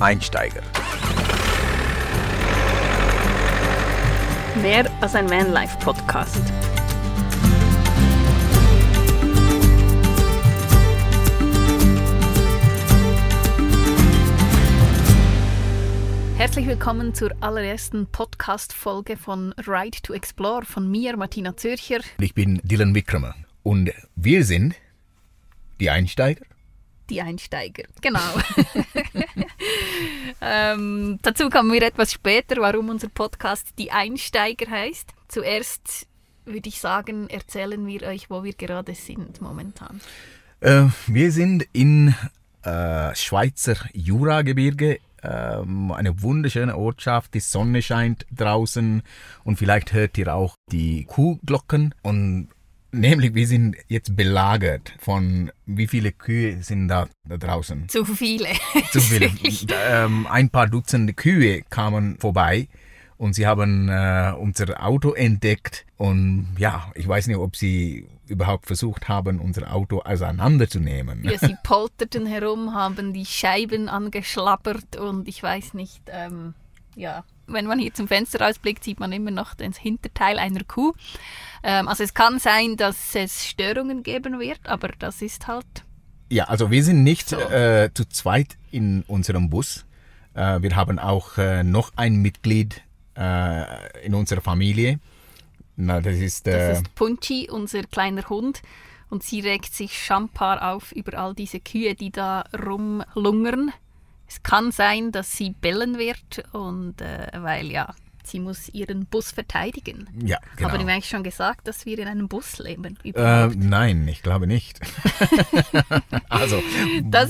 Einsteiger. Mehr als ein Vanlife-Podcast. Herzlich willkommen zur allerersten Podcast-Folge von Ride to Explore von mir, Martina Zürcher. Ich bin Dylan Wickramer und wir sind die Einsteiger. Die Einsteiger, genau. ähm, dazu kommen wir etwas später, warum unser Podcast Die Einsteiger heißt. Zuerst würde ich sagen, erzählen wir euch, wo wir gerade sind momentan. Äh, wir sind in äh, Schweizer Juragebirge ähm, eine wunderschöne Ortschaft, die Sonne scheint draußen und vielleicht hört ihr auch die Kuhglocken und nämlich wir sind jetzt belagert von wie viele Kühe sind da, da draußen? Zu viele. Zu viele. ähm, ein paar Dutzende Kühe kamen vorbei und sie haben äh, unser Auto entdeckt und ja, ich weiß nicht, ob sie überhaupt versucht haben, unser Auto auseinanderzunehmen. Ja, sie polterten herum, haben die Scheiben angeschlappert und ich weiß nicht, ähm, ja, wenn man hier zum Fenster rausblickt, sieht man immer noch das Hinterteil einer Kuh. Ähm, also es kann sein, dass es Störungen geben wird, aber das ist halt. Ja, also wir sind nicht so. äh, zu zweit in unserem Bus. Äh, wir haben auch äh, noch ein Mitglied äh, in unserer Familie. Na, das ist, äh das ist Punchi, unser kleiner Hund. Und sie regt sich Champar auf über all diese Kühe, die da rumlungern. Es kann sein, dass sie bellen wird und äh, weil ja, sie muss ihren Bus verteidigen. Ja, genau. Haben wir eigentlich schon gesagt, dass wir in einem Bus leben? Äh, nein, ich glaube nicht. also,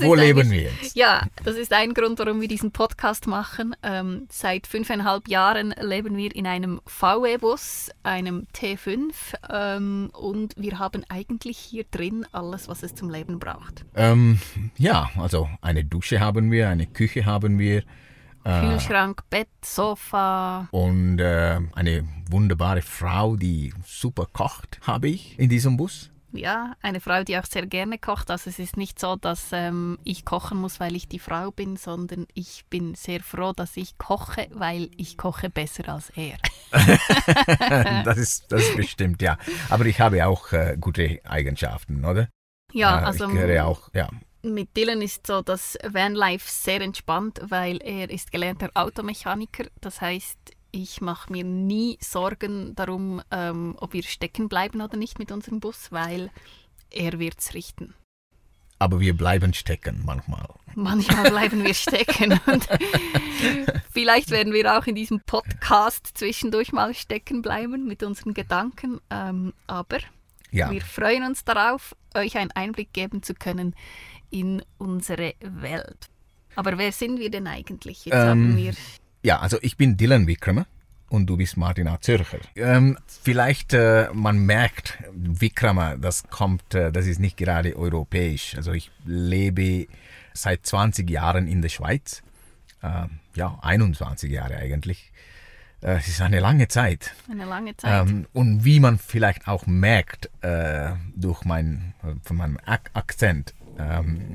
wo leben wir jetzt? Ja, das ist ein Grund, warum wir diesen Podcast machen. Ähm, seit fünfeinhalb Jahren leben wir in einem VW-Bus, einem T5, ähm, und wir haben eigentlich hier drin alles, was es zum Leben braucht. Ähm, ja, also eine Dusche haben wir, eine Küche haben wir. Äh, Kühlschrank, Bett, Sofa. Und äh, eine wunderbare Frau, die super kocht, habe ich in diesem Bus. Ja, eine Frau, die auch sehr gerne kocht. Also es ist nicht so, dass ähm, ich kochen muss, weil ich die Frau bin, sondern ich bin sehr froh, dass ich koche, weil ich koche besser als er. das, ist, das ist bestimmt, ja. Aber ich habe auch äh, gute Eigenschaften, oder? Ja, äh, also... Ich gehöre auch, ja mit Dylan ist so das Vanlife sehr entspannt, weil er ist gelernter Automechaniker. Das heißt, ich mache mir nie Sorgen darum, ähm, ob wir stecken bleiben oder nicht mit unserem Bus, weil er wird es richten. Aber wir bleiben stecken manchmal. Manchmal bleiben wir stecken. Und vielleicht werden wir auch in diesem Podcast zwischendurch mal stecken bleiben mit unseren Gedanken. Ähm, aber ja. wir freuen uns darauf, euch einen Einblick geben zu können in unsere Welt. Aber wer sind wir denn eigentlich? Jetzt ähm, haben wir ja, also ich bin Dylan Wickramer und du bist Martina Zürcher. Ähm, vielleicht äh, man merkt, Wickramer, das kommt, äh, das ist nicht gerade europäisch. Also ich lebe seit 20 Jahren in der Schweiz. Äh, ja, 21 Jahre eigentlich. Äh, es ist eine lange Zeit. Eine lange Zeit. Ähm, und wie man vielleicht auch merkt äh, durch mein, von meinem Ak Akzent,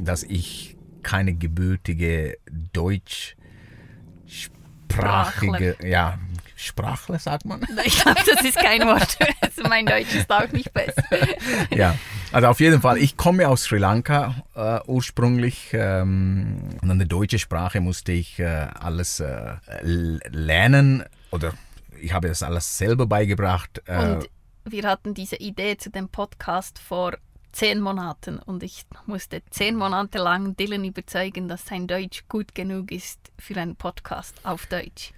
dass ich keine gebürtige deutschsprachige, ja, Sprachler sagt man. Ich glaube, das ist kein Wort. Also mein Deutsch ist auch nicht besser. ja, also auf jeden Fall. Ich komme aus Sri Lanka äh, ursprünglich ähm, und an der deutschen Sprache musste ich äh, alles äh, lernen oder ich habe das alles selber beigebracht. Äh. und wir hatten diese Idee zu dem Podcast vor zehn Monaten und ich musste zehn Monate lang Dylan überzeugen, dass sein Deutsch gut genug ist für einen Podcast auf Deutsch.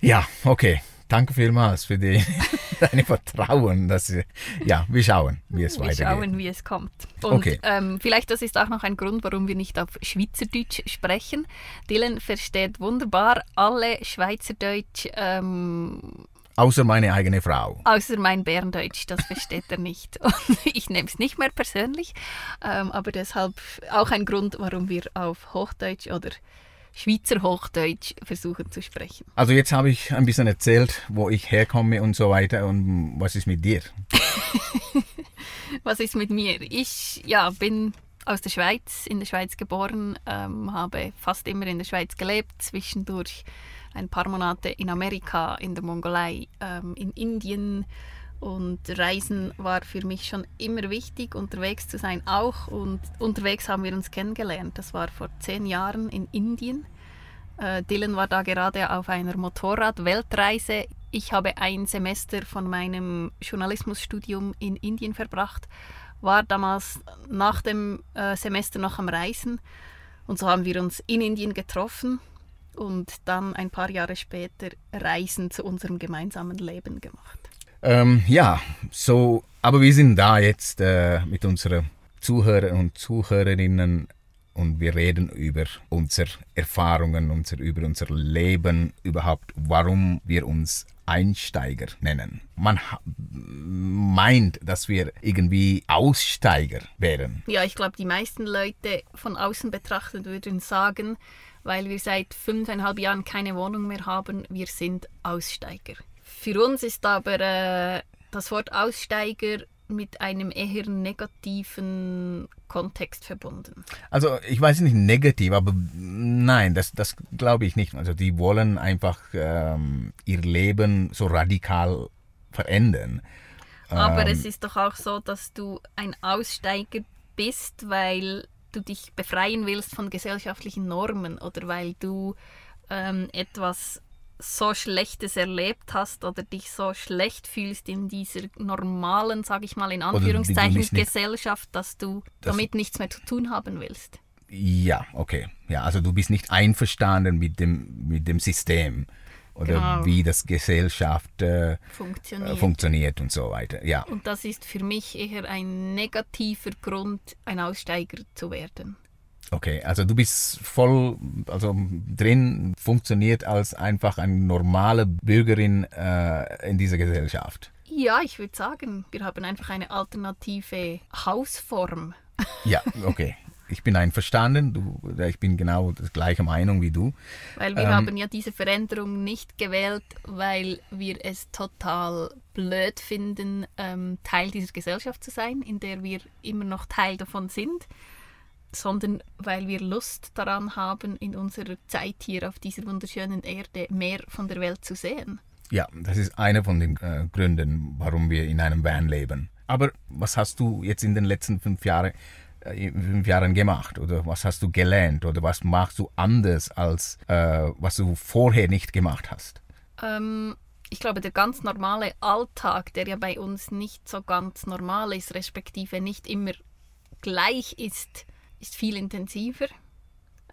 Ja, okay. Danke vielmals für die, deine Vertrauen. Dass, ja, wir schauen, wie es weitergeht. Wir schauen, wie es kommt. Und okay. ähm, vielleicht das ist auch noch ein Grund, warum wir nicht auf Schweizerdeutsch sprechen. Dylan versteht wunderbar alle Schweizerdeutsch. Ähm, Außer meine eigene Frau. Außer mein Berndeutsch, das versteht er nicht. Und ich nehme es nicht mehr persönlich, ähm, aber deshalb auch ein Grund, warum wir auf Hochdeutsch oder Schweizer Hochdeutsch versuchen zu sprechen. Also jetzt habe ich ein bisschen erzählt, wo ich herkomme und so weiter. Und was ist mit dir? was ist mit mir? Ich ja, bin aus der Schweiz, in der Schweiz geboren, ähm, habe fast immer in der Schweiz gelebt, zwischendurch ein paar Monate in Amerika, in der Mongolei, ähm, in Indien. Und Reisen war für mich schon immer wichtig, unterwegs zu sein auch. Und unterwegs haben wir uns kennengelernt. Das war vor zehn Jahren in Indien. Äh, Dylan war da gerade auf einer Motorrad-Weltreise. Ich habe ein Semester von meinem Journalismusstudium in Indien verbracht, war damals nach dem äh, Semester noch am Reisen. Und so haben wir uns in Indien getroffen und dann ein paar Jahre später Reisen zu unserem gemeinsamen Leben gemacht. Ähm, ja, so, aber wir sind da jetzt äh, mit unseren Zuhörern und Zuhörerinnen und wir reden über unsere Erfahrungen, unser, über unser Leben überhaupt, warum wir uns Einsteiger nennen. Man meint, dass wir irgendwie Aussteiger wären. Ja, ich glaube, die meisten Leute von außen betrachtet würden sagen, weil wir seit fünfeinhalb Jahren keine Wohnung mehr haben, wir sind Aussteiger. Für uns ist aber äh, das Wort Aussteiger mit einem eher negativen Kontext verbunden. Also ich weiß nicht negativ, aber nein, das, das glaube ich nicht. Also die wollen einfach ähm, ihr Leben so radikal verändern. Aber ähm, es ist doch auch so, dass du ein Aussteiger bist, weil du dich befreien willst von gesellschaftlichen Normen oder weil du ähm, etwas so Schlechtes erlebt hast oder dich so schlecht fühlst in dieser normalen, sage ich mal in Anführungszeichen, Gesellschaft, dass du das damit nichts mehr zu tun haben willst. Ja, okay. Ja, also du bist nicht einverstanden mit dem, mit dem System oder genau. wie das Gesellschaft äh, funktioniert. Äh, funktioniert und so weiter. Ja. Und das ist für mich eher ein negativer Grund, ein Aussteiger zu werden. Okay, also du bist voll also drin, funktioniert als einfach eine normale Bürgerin äh, in dieser Gesellschaft. Ja, ich würde sagen, wir haben einfach eine alternative Hausform. Ja, okay. Ich bin einverstanden, du, ich bin genau der gleiche Meinung wie du. Weil wir ähm, haben ja diese Veränderung nicht gewählt, weil wir es total blöd finden, ähm, Teil dieser Gesellschaft zu sein, in der wir immer noch Teil davon sind sondern weil wir Lust daran haben, in unserer Zeit hier auf dieser wunderschönen Erde mehr von der Welt zu sehen. Ja, das ist einer von den äh, Gründen, warum wir in einem Van leben. Aber was hast du jetzt in den letzten fünf Jahren, äh, fünf Jahren gemacht? Oder was hast du gelernt? Oder was machst du anders, als äh, was du vorher nicht gemacht hast? Ähm, ich glaube, der ganz normale Alltag, der ja bei uns nicht so ganz normal ist, respektive nicht immer gleich ist, ist viel intensiver.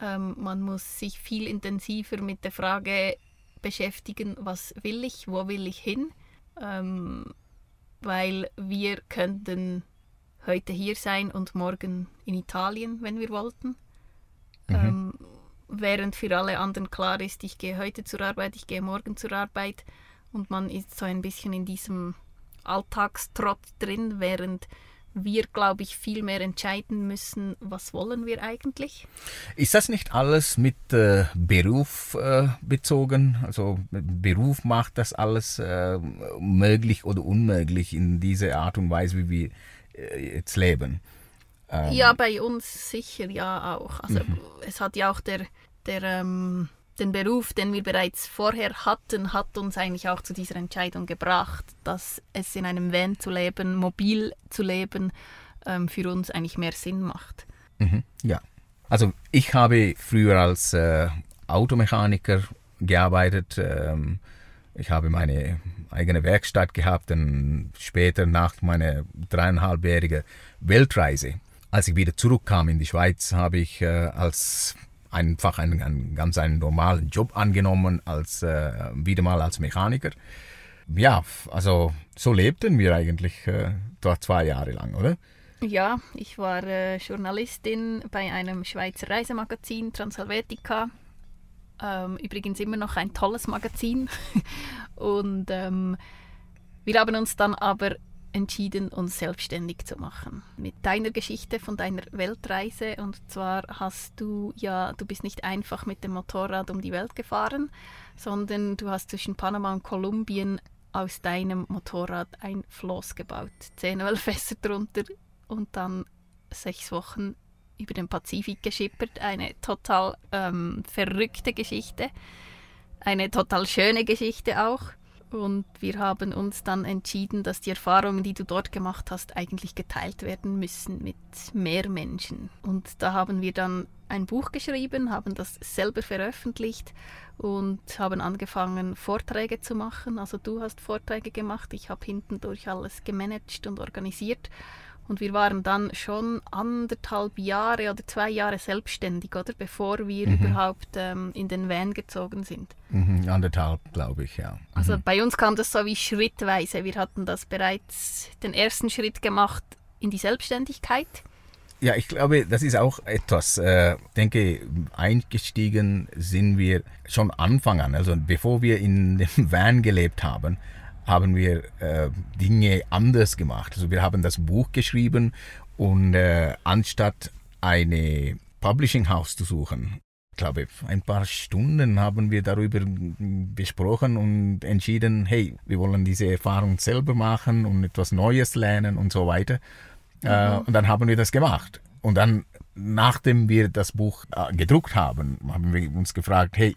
Ähm, man muss sich viel intensiver mit der Frage beschäftigen, was will ich, wo will ich hin, ähm, weil wir könnten heute hier sein und morgen in Italien, wenn wir wollten. Mhm. Ähm, während für alle anderen klar ist, ich gehe heute zur Arbeit, ich gehe morgen zur Arbeit und man ist so ein bisschen in diesem Alltagstrott drin, während wir, glaube ich, viel mehr entscheiden müssen, was wollen wir eigentlich. Ist das nicht alles mit äh, Beruf äh, bezogen? Also Beruf macht das alles äh, möglich oder unmöglich in dieser Art und Weise, wie wir jetzt leben? Ähm. Ja, bei uns sicher ja auch. Also mhm. es hat ja auch der, der ähm, den Beruf, den wir bereits vorher hatten, hat uns eigentlich auch zu dieser Entscheidung gebracht, dass es in einem Van zu leben, mobil zu leben, ähm, für uns eigentlich mehr Sinn macht. Mhm, ja. Also ich habe früher als äh, Automechaniker gearbeitet. Ähm, ich habe meine eigene Werkstatt gehabt und später nach meiner dreieinhalbjährigen Weltreise, als ich wieder zurückkam in die Schweiz, habe ich äh, als einfach einen, einen ganz einen normalen Job angenommen, als äh, wieder mal als Mechaniker. Ja, also so lebten wir eigentlich äh, dort zwei Jahre lang, oder? Ja, ich war äh, Journalistin bei einem Schweizer Reisemagazin Transhelvetica. Ähm, übrigens immer noch ein tolles Magazin. Und ähm, wir haben uns dann aber entschieden, uns selbstständig zu machen. Mit deiner Geschichte von deiner Weltreise. Und zwar hast du ja, du bist nicht einfach mit dem Motorrad um die Welt gefahren, sondern du hast zwischen Panama und Kolumbien aus deinem Motorrad ein Floß gebaut. Zehn Ölfässer drunter und dann sechs Wochen über den Pazifik geschippert. Eine total ähm, verrückte Geschichte. Eine total schöne Geschichte auch. Und wir haben uns dann entschieden, dass die Erfahrungen, die du dort gemacht hast, eigentlich geteilt werden müssen mit mehr Menschen. Und da haben wir dann ein Buch geschrieben, haben das selber veröffentlicht und haben angefangen, Vorträge zu machen. Also du hast Vorträge gemacht, ich habe hinten durch alles gemanagt und organisiert. Und wir waren dann schon anderthalb Jahre oder zwei Jahre selbstständig, oder? Bevor wir mhm. überhaupt ähm, in den Van gezogen sind. Mhm, anderthalb, glaube ich, ja. Mhm. Also bei uns kam das so wie schrittweise. Wir hatten das bereits den ersten Schritt gemacht in die Selbstständigkeit. Ja, ich glaube, das ist auch etwas. Äh, ich denke, eingestiegen sind wir schon Anfang an. Also bevor wir in dem Van gelebt haben, haben wir äh, Dinge anders gemacht. Also wir haben das Buch geschrieben und äh, anstatt eine Publishing House zu suchen, ich glaube, ein paar Stunden haben wir darüber besprochen und entschieden, hey, wir wollen diese Erfahrung selber machen und etwas Neues lernen und so weiter. Äh, mhm. und dann haben wir das gemacht. Und dann, nachdem wir das Buch äh, gedruckt haben, haben wir uns gefragt, hey,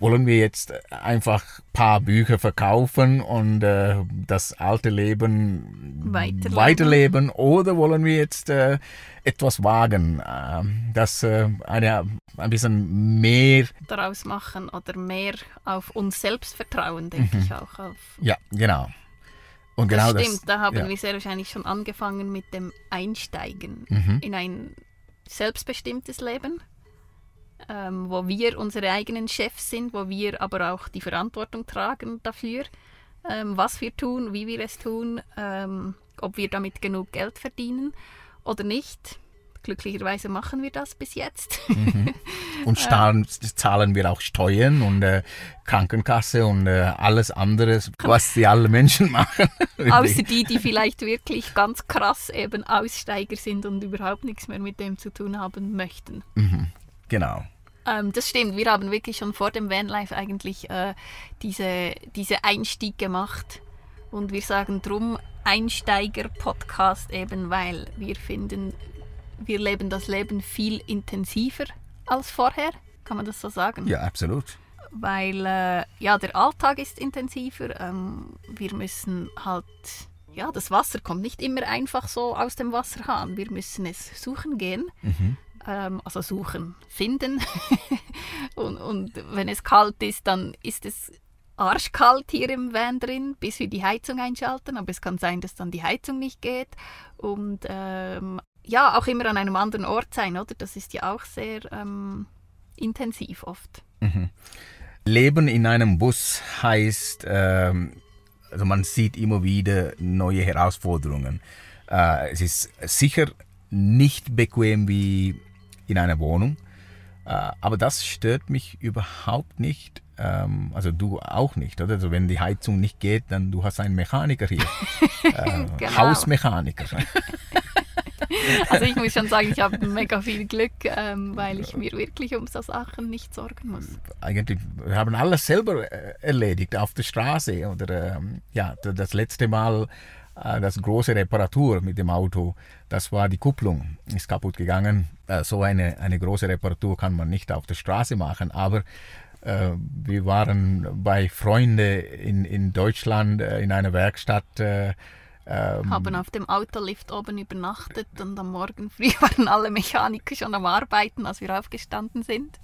wollen wir jetzt einfach ein paar Bücher verkaufen und äh, das alte Leben weiterleben. weiterleben, oder wollen wir jetzt äh, etwas wagen, äh, das äh, eine, ein bisschen mehr daraus machen oder mehr auf uns selbst vertrauen, denke mhm. ich auch. Auf ja, genau. Und das genau stimmt, das, da haben ja. wir sehr wahrscheinlich schon angefangen mit dem Einsteigen mhm. in ein selbstbestimmtes Leben ähm, wo wir unsere eigenen Chefs sind, wo wir aber auch die Verantwortung tragen dafür, ähm, was wir tun, wie wir es tun, ähm, ob wir damit genug Geld verdienen oder nicht. Glücklicherweise machen wir das bis jetzt. Mhm. Und zahlen, zahlen wir auch Steuern und äh, Krankenkasse und äh, alles andere, was die alle Menschen machen. Außer die, die vielleicht wirklich ganz krass eben Aussteiger sind und überhaupt nichts mehr mit dem zu tun haben möchten. Mhm. Genau. Ähm, das stimmt, wir haben wirklich schon vor dem Vanlife eigentlich äh, diese, diese Einstieg gemacht. Und wir sagen drum Einsteiger-Podcast eben, weil wir finden, wir leben das Leben viel intensiver als vorher. Kann man das so sagen? Ja, absolut. Weil äh, ja, der Alltag ist intensiver. Ähm, wir müssen halt ja, das Wasser kommt nicht immer einfach so aus dem Wasserhahn. Wir müssen es suchen gehen. Mhm ähm, also suchen, finden. und, und wenn es kalt ist, dann ist es arschkalt hier im Van drin, bis wir die Heizung einschalten. Aber es kann sein, dass dann die Heizung nicht geht. Und ähm, ja, auch immer an einem anderen Ort sein, oder? Das ist ja auch sehr ähm, intensiv oft. Mhm. Leben in einem Bus heißt, ähm, also man sieht immer wieder neue Herausforderungen. Äh, es ist sicher nicht bequem wie in einer Wohnung. Äh, aber das stört mich überhaupt nicht. Ähm, also du auch nicht, oder? Also wenn die Heizung nicht geht, dann du hast einen Mechaniker hier. Äh, genau. Hausmechaniker. also ich muss schon sagen, ich habe mega viel Glück, ähm, weil ich mir wirklich um so Sachen nicht sorgen muss. Eigentlich, wir haben alles selber äh, erledigt auf der Straße. Oder ähm, ja, das letzte Mal das große Reparatur mit dem Auto, das war die Kupplung, ist kaputt gegangen. Äh, so eine, eine große Reparatur kann man nicht auf der Straße machen, aber äh, wir waren bei Freunden in, in Deutschland in einer Werkstatt. Ähm, haben auf dem Autolift oben übernachtet und am Morgen früh waren alle Mechaniker schon am Arbeiten, als wir aufgestanden sind.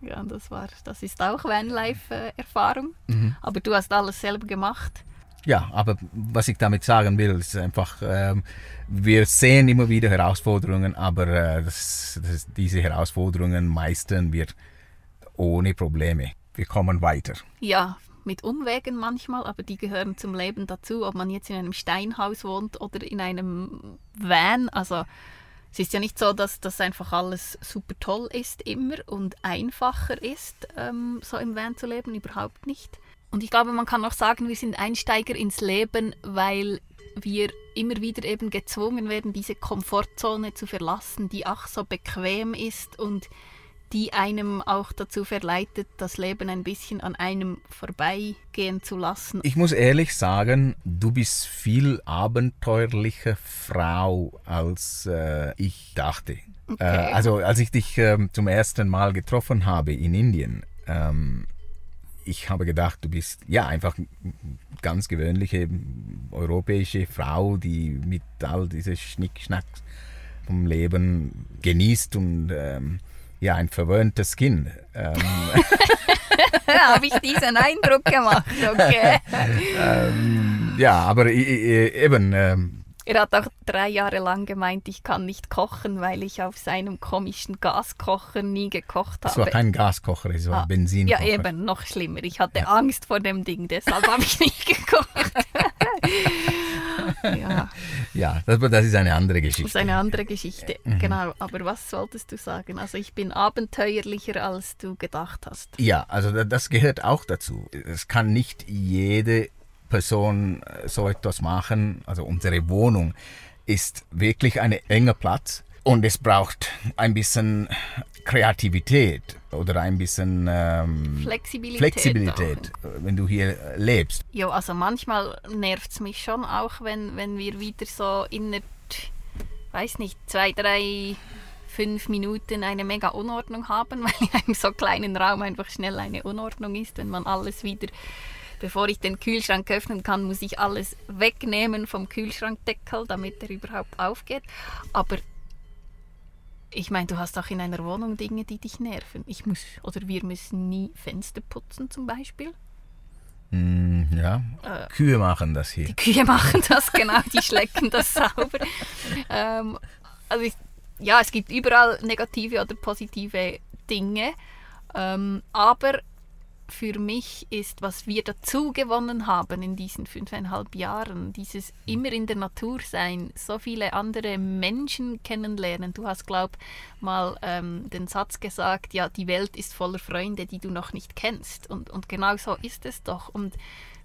Ja, das war, das ist auch Vanlife-Erfahrung. Mhm. Aber du hast alles selber gemacht. Ja, aber was ich damit sagen will, ist einfach, ähm, wir sehen immer wieder Herausforderungen, aber äh, das, das, diese Herausforderungen meistern wir ohne Probleme. Wir kommen weiter. Ja, mit Umwegen manchmal, aber die gehören zum Leben dazu, ob man jetzt in einem Steinhaus wohnt oder in einem Van. Also es ist ja nicht so, dass das einfach alles super toll ist immer und einfacher ist, ähm, so im Van zu leben, überhaupt nicht. Und ich glaube, man kann auch sagen, wir sind Einsteiger ins Leben, weil wir immer wieder eben gezwungen werden, diese Komfortzone zu verlassen, die ach so bequem ist und die einem auch dazu verleitet, das Leben ein bisschen an einem vorbeigehen zu lassen. Ich muss ehrlich sagen, du bist viel abenteuerlicher Frau, als äh, ich dachte. Okay. Äh, also als ich dich ähm, zum ersten Mal getroffen habe in Indien, ähm, ich habe gedacht, du bist ja einfach eine ganz gewöhnliche europäische Frau, die mit all diese Schnickschnack vom Leben genießt und ähm, ja, ein verwöhntes Kind. Ähm. habe ich diesen Eindruck gemacht, okay. ähm, ja, aber eben ähm, er hat auch drei Jahre lang gemeint, ich kann nicht kochen, weil ich auf seinem komischen Gaskocher nie gekocht habe. Es war kein Gaskocher, es war ah, Benzinkocher. Ja, eben, noch schlimmer. Ich hatte ja. Angst vor dem Ding, deshalb habe ich nicht gekocht. ja, ja das, das, ist eine andere Geschichte. Das ist eine andere Geschichte, mhm. genau. Aber was solltest du sagen? Also ich bin abenteuerlicher, als du gedacht hast. Ja, also das gehört auch dazu. Es kann nicht jede Person äh, so etwas machen. Also unsere Wohnung ist wirklich ein enger Platz und es braucht ein bisschen Kreativität oder ein bisschen ähm, Flexibilität, Flexibilität wenn du hier lebst. Ja, also manchmal nervt es mich schon auch, wenn, wenn wir wieder so in weiß nicht, zwei, drei, fünf Minuten eine mega Unordnung haben, weil in einem so kleinen Raum einfach schnell eine Unordnung ist, wenn man alles wieder bevor ich den Kühlschrank öffnen kann, muss ich alles wegnehmen vom Kühlschrankdeckel, damit er überhaupt aufgeht. Aber ich meine, du hast auch in einer Wohnung Dinge, die dich nerven. Ich muss oder wir müssen nie Fenster putzen zum Beispiel. Mm, ja, äh, Kühe machen das hier. Die Kühe machen das, genau, die schlecken das sauber. Ähm, also ich, ja, es gibt überall negative oder positive Dinge. Ähm, aber für mich ist, was wir dazu gewonnen haben in diesen fünfeinhalb Jahren, dieses immer in der Natur sein, so viele andere Menschen kennenlernen. Du hast, glaub mal ähm, den Satz gesagt, ja, die Welt ist voller Freunde, die du noch nicht kennst. Und, und genau so ist es doch. Und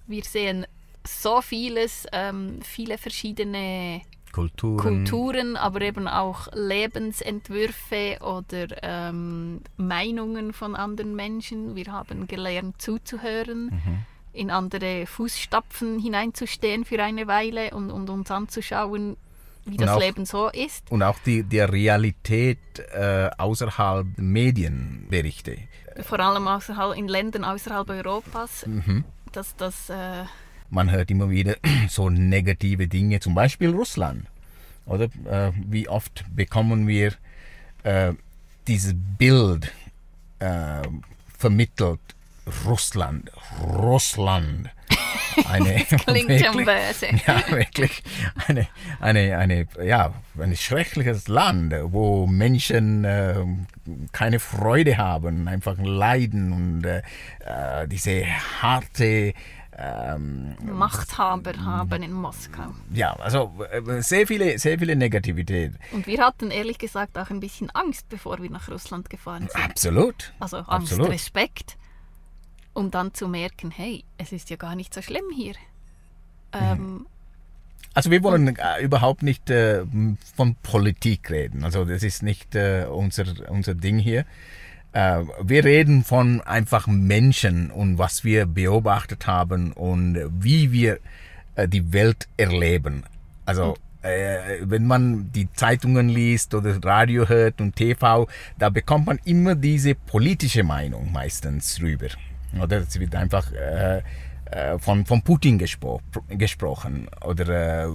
wir sehen so vieles, ähm, viele verschiedene Kulturen. Kulturen, aber eben auch Lebensentwürfe oder ähm, Meinungen von anderen Menschen. Wir haben gelernt zuzuhören, mhm. in andere Fußstapfen hineinzustehen für eine Weile und, und uns anzuschauen, wie und das auch, Leben so ist. Und auch die, die Realität äh, außerhalb Medienberichte. Vor allem außerhalb, in Ländern außerhalb Europas. Mhm. Dass das äh, man hört immer wieder so negative Dinge, zum Beispiel Russland. Oder äh, wie oft bekommen wir äh, dieses Bild äh, vermittelt, Russland, Russland. Eine, das klingt wirklich, schon böse. Ja, wirklich eine, eine, eine, ja, ein schreckliches Land, wo Menschen äh, keine Freude haben, einfach leiden und äh, äh diese harte ähm, Machthaber haben in Moskau. Ja, also äh, sehr viele, sehr viele Negativität. Und wir hatten ehrlich gesagt auch ein bisschen Angst, bevor wir nach Russland gefahren sind. Absolut. Also Angst, Absolut. Respekt, um dann zu merken, hey, es ist ja gar nicht so schlimm hier. Ähm, also wir wollen äh, überhaupt nicht äh, von Politik reden. Also das ist nicht äh, unser, unser Ding hier. Äh, wir reden von einfach Menschen und was wir beobachtet haben und wie wir äh, die Welt erleben. Also äh, wenn man die Zeitungen liest oder Radio hört und TV, da bekommt man immer diese politische Meinung meistens rüber. Oder es wird einfach äh, äh von, von Putin gespro gesprochen oder äh,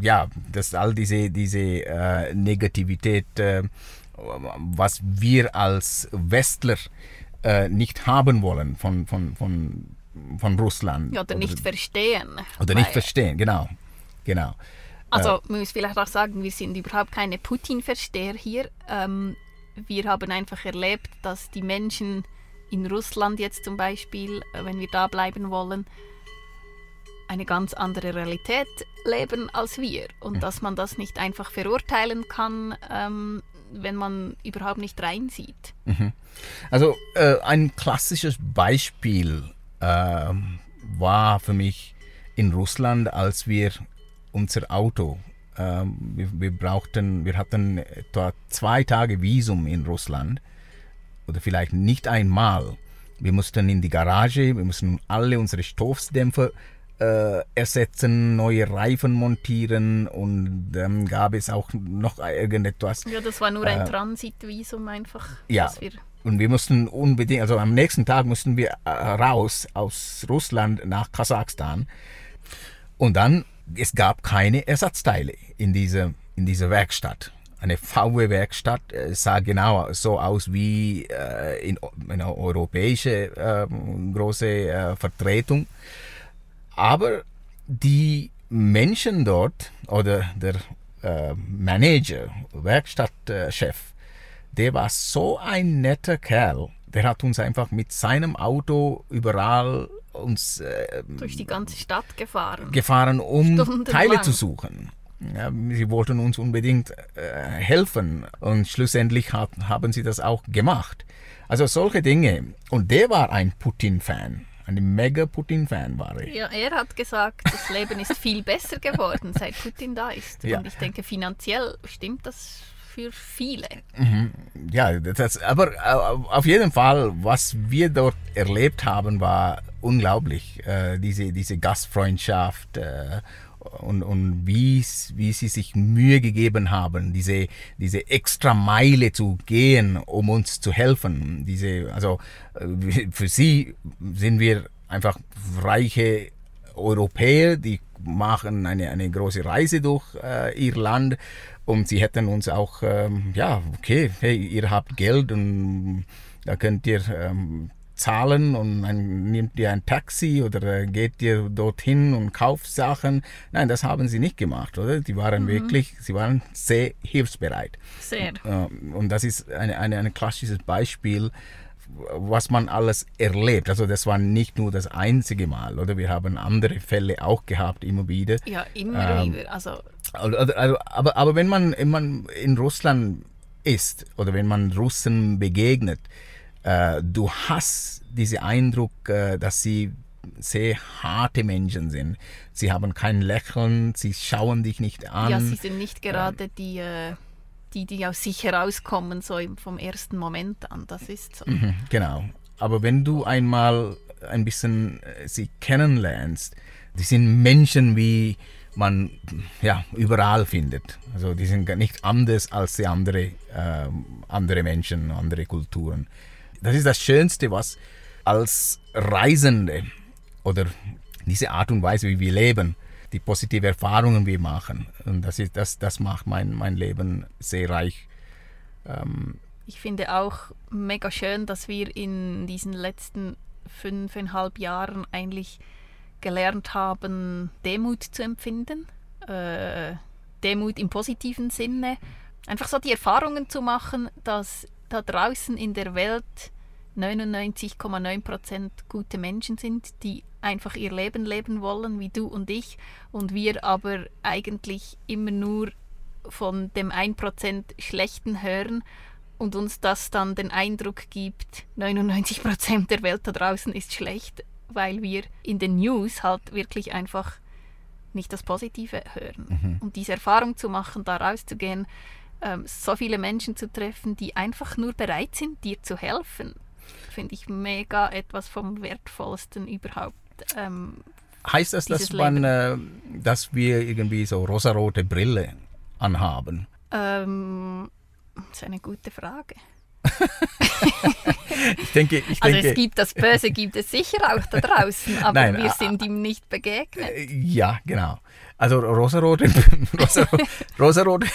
ja, dass all diese, diese äh, Negativität äh, was wir als Westler äh, nicht haben wollen von, von, von, von Russland. Ja, oder, oder nicht verstehen. Oder nicht verstehen, genau. genau. Also äh, man muss vielleicht auch sagen, wir sind überhaupt keine Putin-Versteher hier. Ähm, wir haben einfach erlebt, dass die Menschen in Russland jetzt zum Beispiel, äh, wenn wir da bleiben wollen, eine ganz andere Realität leben als wir und mhm. dass man das nicht einfach verurteilen kann, ähm, wenn man überhaupt nicht reinsieht. Mhm. Also äh, ein klassisches Beispiel äh, war für mich in Russland, als wir unser Auto, äh, wir, wir, brauchten, wir hatten etwa zwei Tage Visum in Russland oder vielleicht nicht einmal. Wir mussten in die Garage, wir mussten alle unsere Stoßdämpfer äh, ersetzen, neue Reifen montieren und dann gab es auch noch irgendetwas. Ja, das war nur ein äh, Transitvisum einfach. Ja. und wir mussten unbedingt, also am nächsten Tag mussten wir äh, raus aus Russland nach Kasachstan. Und dann, es gab keine Ersatzteile in dieser, in dieser Werkstatt eine VW-Werkstatt äh, sah genau so aus wie äh, in, eine europäische äh, große äh, Vertretung. Aber die Menschen dort oder der äh, Manager, Werkstattchef, der war so ein netter Kerl. Der hat uns einfach mit seinem Auto überall uns äh, durch die ganze Stadt gefahren, gefahren um Teile zu suchen. Sie wollten uns unbedingt äh, helfen und schlussendlich haben sie das auch gemacht. Also solche Dinge. Und der war ein Putin-Fan. Ein mega Putin-Fan war er. Ja, er hat gesagt, das Leben ist viel besser geworden, seit Putin da ist. Ja. Und ich denke, finanziell stimmt das für viele. Mhm. Ja, das, aber äh, auf jeden Fall, was wir dort erlebt haben, war unglaublich. Äh, diese, diese Gastfreundschaft äh, und, und wie, wie sie sich Mühe gegeben haben, diese, diese extra Meile zu gehen, um uns zu helfen. Diese, also äh, für sie sind wir einfach reiche Europäer, die machen eine, eine große Reise durch äh, ihr Land und sie hätten uns auch, ähm, ja, okay, hey, ihr habt Geld und da könnt ihr ähm, zahlen und dann nimmt ihr ein Taxi oder geht ihr dorthin und kauft Sachen. Nein, das haben sie nicht gemacht, oder? Die waren mhm. wirklich, sie waren sehr hilfsbereit. Sehr. Und das ist ein eine, eine klassisches Beispiel, was man alles erlebt. Also das war nicht nur das einzige Mal, oder? Wir haben andere Fälle auch gehabt, immer wieder. Ja, immer ähm, wieder. Also, aber, aber wenn man, wenn man in Russland ist oder wenn man Russen begegnet, äh, du hast diesen Eindruck, äh, dass sie sehr harte Menschen sind. Sie haben kein Lächeln, sie schauen dich nicht an. Ja, sie sind nicht gerade ähm, die, äh, die, die aus sich herauskommen, so vom ersten Moment an. Das ist so. Mhm, genau. Aber wenn du einmal ein bisschen äh, sie kennenlernst, die sind Menschen wie man ja überall findet. Also die sind nicht anders als die andere, äh, andere Menschen, andere Kulturen. Das ist das Schönste, was als Reisende oder diese Art und Weise, wie wir leben, die positive Erfahrungen wir machen. Und das, ist, das, das macht mein, mein Leben sehr reich. Ähm ich finde auch mega schön, dass wir in diesen letzten fünfeinhalb Jahren eigentlich gelernt haben, Demut zu empfinden. Äh, Demut im positiven Sinne. Einfach so die Erfahrungen zu machen, dass da draußen in der Welt 99,9% gute Menschen sind, die einfach ihr Leben leben wollen, wie du und ich, und wir aber eigentlich immer nur von dem 1% Schlechten hören und uns das dann den Eindruck gibt, 99% der Welt da draußen ist schlecht, weil wir in den News halt wirklich einfach nicht das Positive hören. Mhm. Und diese Erfahrung zu machen, da rauszugehen, ähm, so viele Menschen zu treffen, die einfach nur bereit sind, dir zu helfen, finde ich mega etwas vom Wertvollsten überhaupt. Ähm, heißt das, dass, man, äh, dass wir irgendwie so rosarote Brille anhaben? Ähm, das ist eine gute Frage. ich denke, ich also denke, es gibt das Böse, gibt es sicher auch da draußen, aber Nein, wir sind ihm nicht begegnet. Äh, ja, genau. Also rosarote, rosarote, rosarote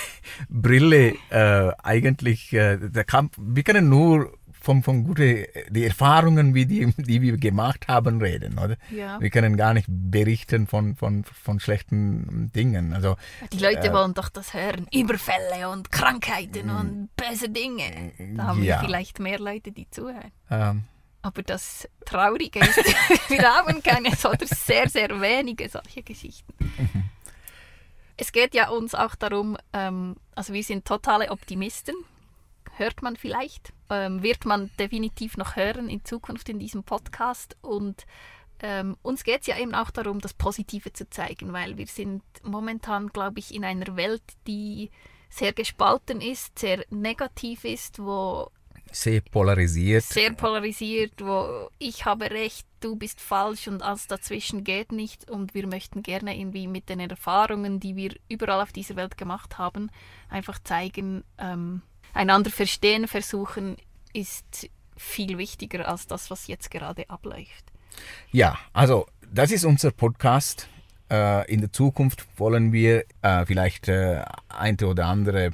Brille äh, eigentlich, äh, der Kampf, wir können nur von, von gute, die Erfahrungen, wie die, die wir gemacht haben, reden, oder? Ja. Wir können gar nicht berichten von, von, von schlechten Dingen. Also, die Leute äh, wollen doch das hören. Überfälle und Krankheiten und böse Dinge. Da haben ja. wir vielleicht mehr Leute, die zuhören. Ähm, aber das Traurige ist, wir haben keine oder sehr, sehr wenige solche Geschichten. Mhm. Es geht ja uns auch darum, ähm, also wir sind totale Optimisten hört man vielleicht, ähm, wird man definitiv noch hören in Zukunft in diesem Podcast. Und ähm, uns geht es ja eben auch darum, das Positive zu zeigen, weil wir sind momentan, glaube ich, in einer Welt, die sehr gespalten ist, sehr negativ ist, wo sehr polarisiert. Sehr polarisiert, wo ich habe recht, du bist falsch und alles dazwischen geht nicht. Und wir möchten gerne irgendwie mit den Erfahrungen, die wir überall auf dieser Welt gemacht haben, einfach zeigen, ähm, einander verstehen, versuchen, ist viel wichtiger als das, was jetzt gerade abläuft. Ja, also das ist unser Podcast. Äh, in der Zukunft wollen wir äh, vielleicht äh, eine oder andere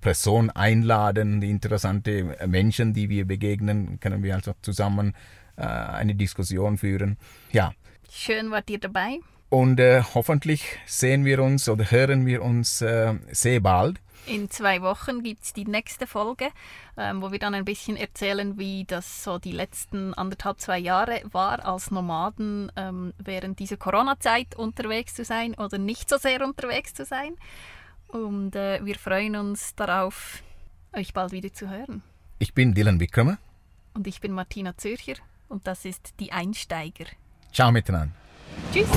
Person einladen, interessante Menschen, die wir begegnen, können wir also zusammen eine Diskussion führen. Ja. Schön wart ihr dabei. Und hoffentlich sehen wir uns oder hören wir uns sehr bald. In zwei Wochen gibt es die nächste Folge, ähm, wo wir dann ein bisschen erzählen, wie das so die letzten anderthalb, zwei Jahre war, als Nomaden ähm, während dieser Corona-Zeit unterwegs zu sein oder nicht so sehr unterwegs zu sein. Und äh, wir freuen uns darauf, euch bald wieder zu hören. Ich bin Dylan Wickramer. Und ich bin Martina Zürcher und das ist Die Einsteiger. Ciao miteinander. Tschüss.